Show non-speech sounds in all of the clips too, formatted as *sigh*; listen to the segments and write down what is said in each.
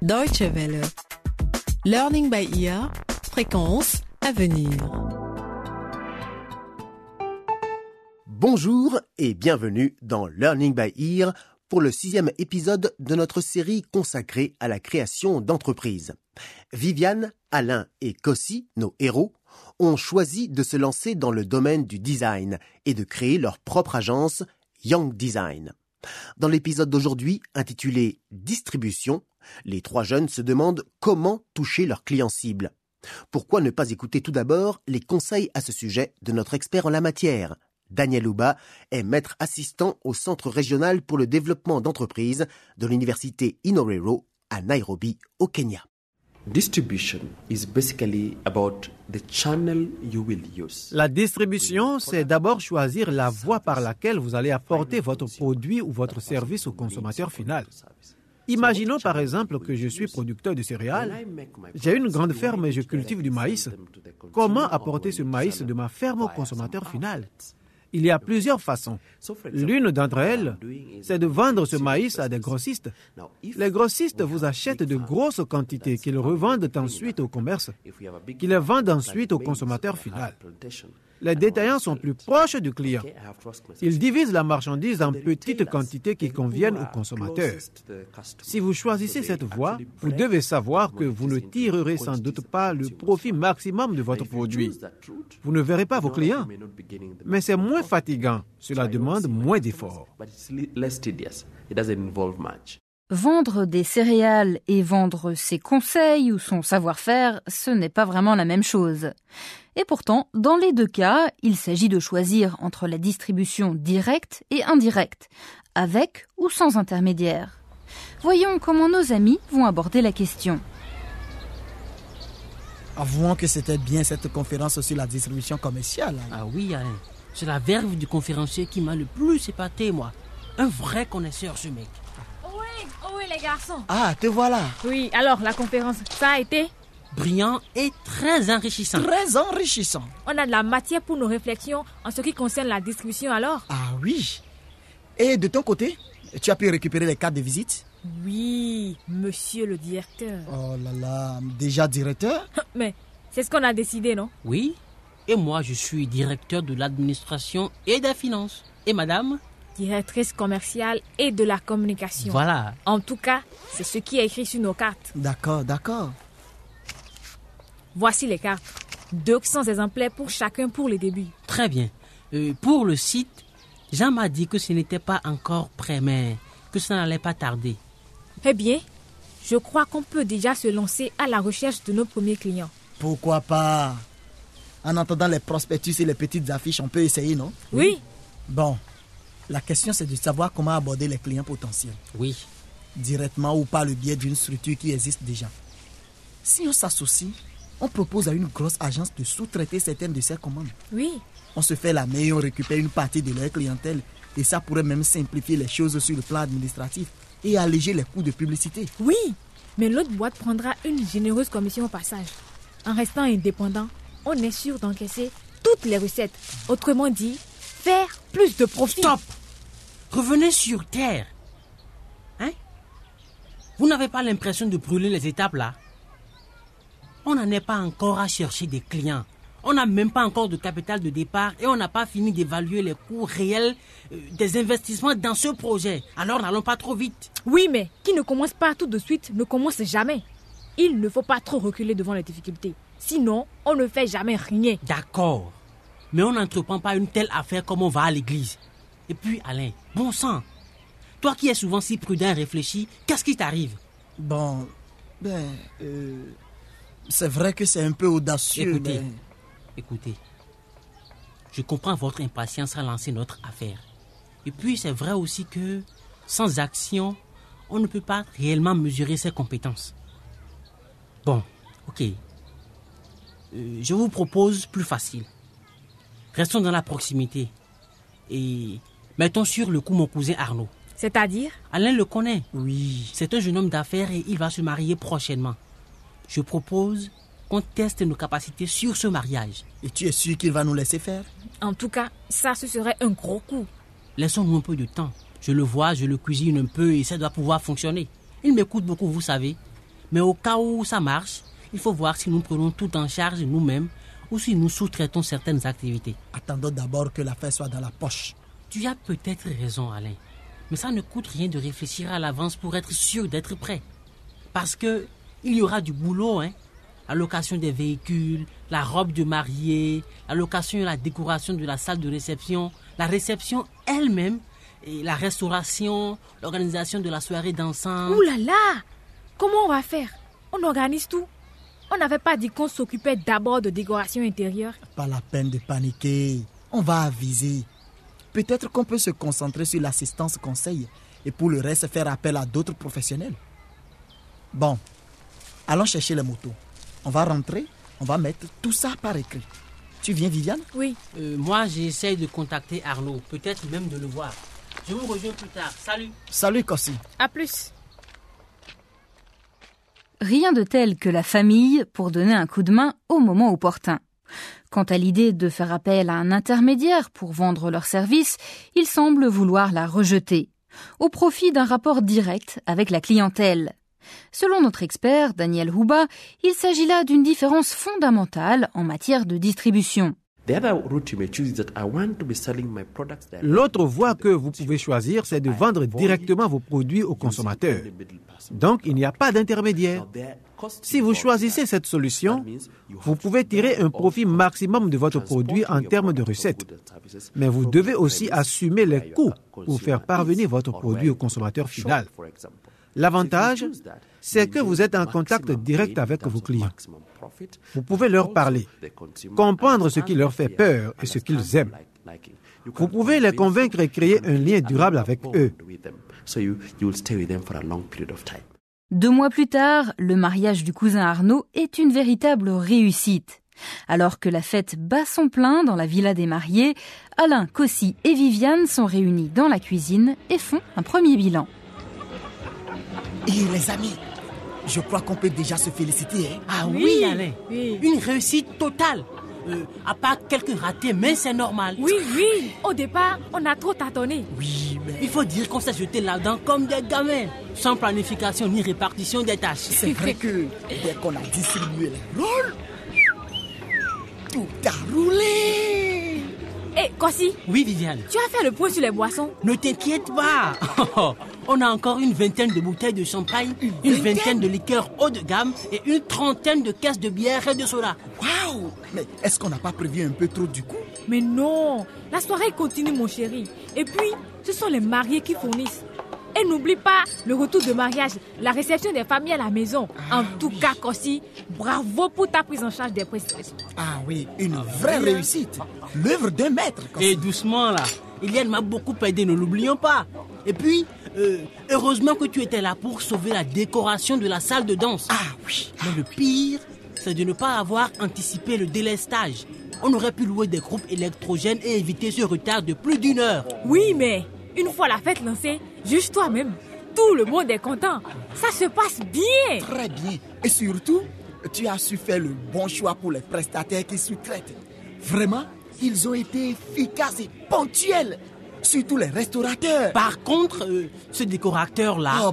Deutsche Welle. Learning by ear. Fréquence à venir. Bonjour et bienvenue dans Learning by Ear pour le sixième épisode de notre série consacrée à la création d'entreprises. Viviane, Alain et Cossi, nos héros, ont choisi de se lancer dans le domaine du design et de créer leur propre agence Young Design. Dans l'épisode d'aujourd'hui, intitulé Distribution, les trois jeunes se demandent comment toucher leurs clients cibles. Pourquoi ne pas écouter tout d'abord les conseils à ce sujet de notre expert en la matière? Daniel Ouba est maître assistant au Centre régional pour le développement d'entreprises de l'université Inorero à Nairobi, au Kenya. La distribution, c'est d'abord choisir la voie par laquelle vous allez apporter votre produit ou votre service au consommateur final. Imaginons par exemple que je suis producteur de céréales. J'ai une grande ferme et je cultive du maïs. Comment apporter ce maïs de ma ferme au consommateur final? Il y a plusieurs façons. L'une d'entre elles, c'est de vendre ce maïs à des grossistes. Les grossistes vous achètent de grosses quantités qu'ils revendent ensuite au commerce, qu'ils vendent ensuite au consommateur final. Les détaillants sont plus proches du client. Ils divisent la marchandise en petites quantités qui conviennent au consommateur. Si vous choisissez cette voie, vous devez savoir que vous ne tirerez sans doute pas le profit maximum de votre produit. Vous ne verrez pas vos clients, mais c'est moins fatigant. Cela demande moins d'efforts. Vendre des céréales et vendre ses conseils ou son savoir-faire, ce n'est pas vraiment la même chose. Et pourtant, dans les deux cas, il s'agit de choisir entre la distribution directe et indirecte, avec ou sans intermédiaire. Voyons comment nos amis vont aborder la question. Avouons que c'était bien cette conférence sur la distribution commerciale. Ah oui, Alain. C'est la verve du conférencier qui m'a le plus épaté, moi. Un vrai connaisseur, ce mec. Oui, oui, les garçons. Ah, te voilà. Oui, alors la conférence, ça a été Brillant et très enrichissant. Très enrichissant. On a de la matière pour nos réflexions en ce qui concerne la distribution alors? Ah oui. Et de ton côté, tu as pu récupérer les cartes de visite? Oui, monsieur le directeur. Oh là là, déjà directeur? *laughs* Mais c'est ce qu'on a décidé, non? Oui. Et moi, je suis directeur de l'administration et des finances. Et madame? Directrice commerciale et de la communication. Voilà. En tout cas, c'est ce qui est écrit sur nos cartes. D'accord, d'accord. Voici les cartes. 200 exemplaires pour chacun pour les débuts. Très bien. Euh, pour le site, Jean m'a dit que ce n'était pas encore prêt, mais que ça n'allait pas tarder. Eh bien, je crois qu'on peut déjà se lancer à la recherche de nos premiers clients. Pourquoi pas? En entendant les prospectus et les petites affiches, on peut essayer, non? Oui, Bon, la question c'est de savoir comment aborder les clients potentiels, Oui. directement ou par le biais d'une structure qui existe déjà. Si on s'associe, on propose à une grosse agence de sous-traiter certaines de ses commandes. oui. On se fait la main et on récupère une partie de leur clientèle. Et ça pourrait même simplifier les choses sur le plan administratif et alléger les coûts de publicité. Oui, mais l'autre boîte prendra une généreuse commission au passage. En restant indépendant, on est sûr d'encaisser toutes les recettes. Autrement dit, faire plus de profit. Stop Revenez sur Terre. Hein? Vous n'avez pas l'impression de brûler les étapes là? On n'en est pas encore à chercher des clients. On n'a même pas encore de capital de départ et on n'a pas fini d'évaluer les coûts réels euh, des investissements dans ce projet. Alors n'allons pas trop vite. Oui, mais qui ne commence pas tout de suite ne commence jamais. Il ne faut pas trop reculer devant les difficultés. Sinon, on ne fait jamais rien. D'accord. Mais on n'entreprend pas une telle affaire comme on va à l'église. Et puis, Alain, bon sang. Toi qui es souvent si prudent et réfléchi, qu'est-ce qui t'arrive? Bon, ben, euh, c'est vrai que c'est un peu audacieux. Écoutez, mais- écoutez. Je comprends votre impatience à lancer notre affaire. Et puis, c'est vrai aussi que sans action, on ne peut pas réellement mesurer ses compétences. Bon, ok. Euh, je vous propose plus facile. Restons dans la proximité. Et mettons sur le coup mon cousin Arnaud. C'est-à-dire? Alain le connaît. Oui. C'est un jeune homme d'affaires et il va se marier prochainement. Je propose qu'on teste nos capacités sur ce mariage. Et tu es sûr qu'il va nous laisser faire? En tout cas, ça, ce serait un gros coup. Laissons-nous un peu de temps. Je le vois, je le cuisine un peu et ça doit pouvoir fonctionner. Il m'écoute beaucoup, vous savez. Mais au cas où ça marche, il faut voir si nous prenons tout en charge nous-mêmes ou si nous sous-traitons certaines activités. Attendons d'abord que l'affaire soit dans la poche. Tu as peut-être raison, Alain. Mais ça ne coûte rien de réfléchir à l'avance pour être sûr d'être prêt. Parce que il y aura du boulot, hein. La location des véhicules, la robe de mariée, la location et la décoration de la salle de réception, la réception elle-même, et la restauration, l'organisation de la soirée d'ensemble. Ouh là là Comment on va faire? On organise tout. On n'avait pas dit qu'on s'occupait d'abord de décoration intérieure. Pas la peine de paniquer. On va aviser. Peut-être qu'on peut se concentrer sur l'assistance conseil et pour le reste faire appel à d'autres professionnels. Bon, allons chercher les motos. On va rentrer, on va mettre tout ça par écrit. Tu viens, Viviane? Oui. Euh, moi, j'essaye de contacter Arnaud, peut-être même de le voir. Je vous rejoins plus tard. Salut. Salut, Kossi. À plus. Rien de tel que la famille pour donner un coup de main au moment opportun. Quant à l'idée de faire appel à un intermédiaire pour vendre leurs services, ils semblent vouloir la rejeter, au profit d'un rapport direct avec la clientèle. Selon notre expert, Daniel Houba, il s'agit là d'une différence fondamentale en matière de distribution. L'autre voie que vous pouvez choisir, c'est de vendre directement vos produits aux consommateurs. Donc, il n'y a pas d'intermédiaire. Si vous choisissez cette solution, vous pouvez tirer un profit maximum de votre produit en termes de recettes. Mais vous devez aussi assumer les coûts pour faire parvenir votre produit au consommateur final. L'avantage, c'est que vous êtes en contact direct avec vos clients. Vous pouvez leur parler, comprendre ce qui leur fait peur et ce qu'ils aiment. Vous pouvez les convaincre et créer un lien durable avec eux. Deux mois plus tard, le mariage du cousin Arnaud est une véritable réussite. Alors que la fête bat son plein dans la villa des mariés, Alain, Cossi et Viviane sont réunis dans la cuisine et font un premier bilan. Et les amis, je crois qu'on peut déjà se féliciter. Hein? Ah oui, Oui, Alain. oui. Une réussite totale. Euh, à part quelques ratés, mais c'est normal. Oui, oui. Au départ, on a trop tâtonné. Oui, mais Il faut dire qu'on s'est jeté là-dedans comme des gamins, sans planification ni répartition des tâches. c'est vrai que dès qu'on a distribué les rôles, tout a roulé. Eh, Kossi, Oui, Viviane. tu as fait le point sur les boissons Ne t'inquiète pas. *laughs* On a encore une vingtaine de bouteilles de champagne, une vingtaine vingtaine de liqueurs haut de gamme et une trentaine de caisses de bière et de soda. Waouh Mais est-ce qu'on n'a pas prévu un peu trop du coup? Mais non, la soirée continue, mon chéri. Et puis, ce sont les mariés qui fournissent. Et n'oublie pas le retour de mariage, la réception des familles à la maison. en tout cas, Kossi, bravo pour ta prise en charge des prestations. Ah oui, une vraie réussite. L'œuvre d'un maître. Kossi. Et doucement là. Eliane m'a beaucoup aidé, ne l'oublions pas. Et puis, euh, heureusement que tu étais là pour sauver la décoration de la salle de danse. Ah oui. Mais le pire, c'est de ne pas avoir anticipé le délestage. On aurait pu louer des groupes électrogènes et éviter ce retard de plus d'une heure. Oui, mais une fois la fête lancée, juge toi-même. Tout le monde est content. Ça se passe bien. Très bien. Et surtout, tu as su faire le bon choix pour les prestataires qui sous-traitent. Vraiment, ils ont été efficaces et ponctuels. Surtout les restaurateurs. Par contre, euh, ce décorateur-là, Oh,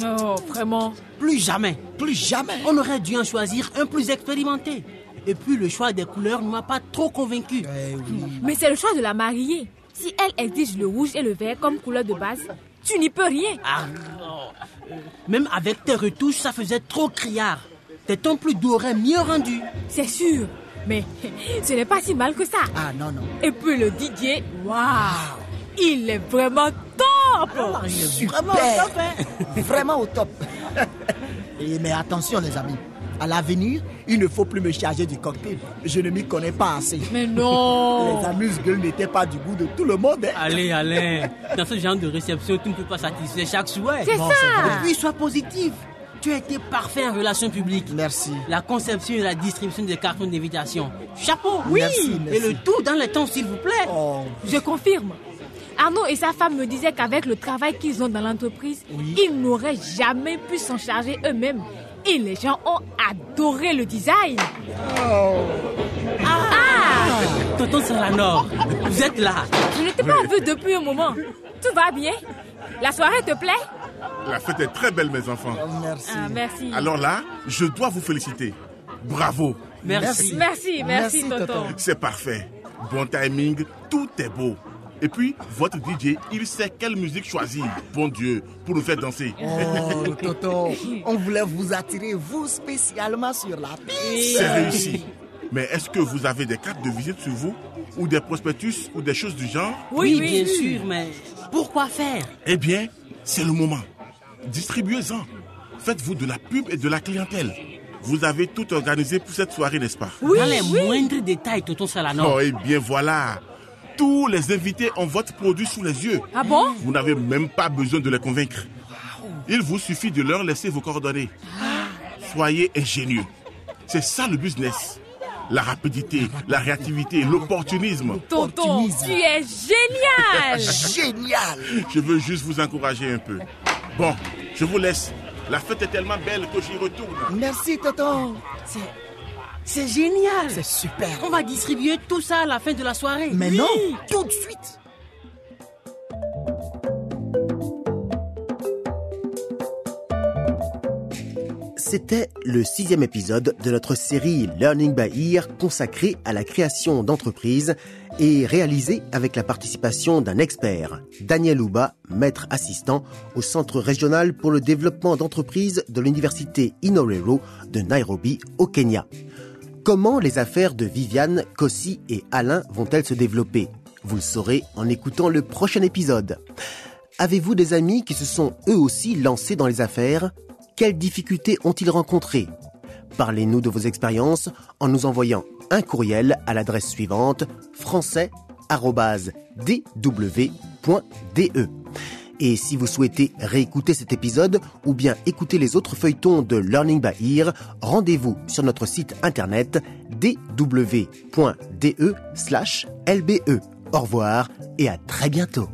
Non, vraiment. plus jamais. plus jamais. On aurait dû en choisir un plus expérimenté. Et puis le choix des couleurs ne m'a pas trop convaincu. Eh oui. Mais c'est le choix de la mariée. Si elle exige le rouge et le vert comme couleur de base, tu n'y peux rien. Ah, non. Même avec tes retouches, ça faisait trop criard. Tes tons plus doux auraient mieux rendu. C'est sûr. Mais *laughs* ce n'est pas si mal que ça. Ah non, non. Et puis le DJ, waouh, il est vraiment top. Super. Vraiment au top. *laughs* Et mais attention les amis. À l'avenir, il ne faut plus me charger du cocktail. Je ne m'y connais pas assez. Mais non. Les amuse-gueules n'étaient pas du goût de tout le monde. hein. Allez, Alain, dans ce genre de réception, tu ne peux pas satisfaire chaque souhait. C'est Bon, ça. Et puis, sois positif. Tu as été parfait en relations publiques. Merci. La conception et la distribution des cartons d'invitation. Chapeau, oui. Merci, merci. Et le tout dans les temps, s'il vous plaît. Oh, Je confirme. Arnaud et sa femme me disaient qu'avec le travail qu'ils ont dans l'entreprise, ils n'auraient jamais pu s'en charger eux-mêmes. Et les gens ont adoré le design. Tonton Salanor, vous êtes là. Je ne t'ai pas vu depuis un moment. Tout va bien La soirée te plaît? La fête est très belle, mes enfants. Oh, merci. Ah, merci. Alors là, je dois vous féliciter. Bravo. Merci. Merci, merci, Merci, tonton. tonton. C'est parfait. Bon timing, tout est beau. Et puis, votre DJ, il sait quelle musique choisir, bon Dieu, pour nous faire danser. Oh, Toto, on voulait vous attirer, vous spécialement sur la piste. C'est réussi. Mais est-ce que vous avez des cartes de visite sur vous? Ou des prospectus? Ou des choses du genre? Oui, Oui, oui. bien sûr, mais pourquoi faire? Eh bien, c'est le moment. Distribuez-en. Faites-vous de la pub et de la clientèle. Vous avez tout organisé pour cette soirée, n'est-ce pas? Dans les moindres détails, Tonton Salano. Oh, eh bien voilà. Tous les invités ont votre produit sous les yeux. Ah bon? Vous n'avez même pas besoin de les convaincre. Il vous suffit de leur laisser vos coordonnées. Soyez ingénieux. C'est ça le business. La rapidité, la réactivité, l'opportunisme. Tonton, tu es génial *laughs* Génial. Je veux juste vous encourager un peu. Bon, je vous laisse. La fête est tellement belle que j'y retourne. Merci, Toto. C'est, génial. C'est super. On va distribuer tout ça à la fin de la soirée. Mais Oui. non, tout de suite. C'était le sixième épisode de notre série Learning by Ear consacrée à la création d'entreprises et réalisé avec la participation d'un expert, Daniel Ouba, maître assistant au Centre régional pour le développement d'entreprises de l'Université Inorero de Nairobi au Kenya. Comment les affaires de Viviane, Kossi et Alain vont-elles se développer? Vous le saurez en écoutant le prochain épisode. Avez-vous des amis qui se sont eux aussi lancés dans les affaires? Quelles difficultés ont-ils rencontrées? Parlez-nous de vos expériences en nous envoyant un courriel à l'adresse suivante français@dw.de. Et si vous souhaitez réécouter cet épisode ou bien écouter les autres feuilletons de Learning by Ear, rendez-vous sur notre site internet dw.de/lbe. Au revoir et à très bientôt.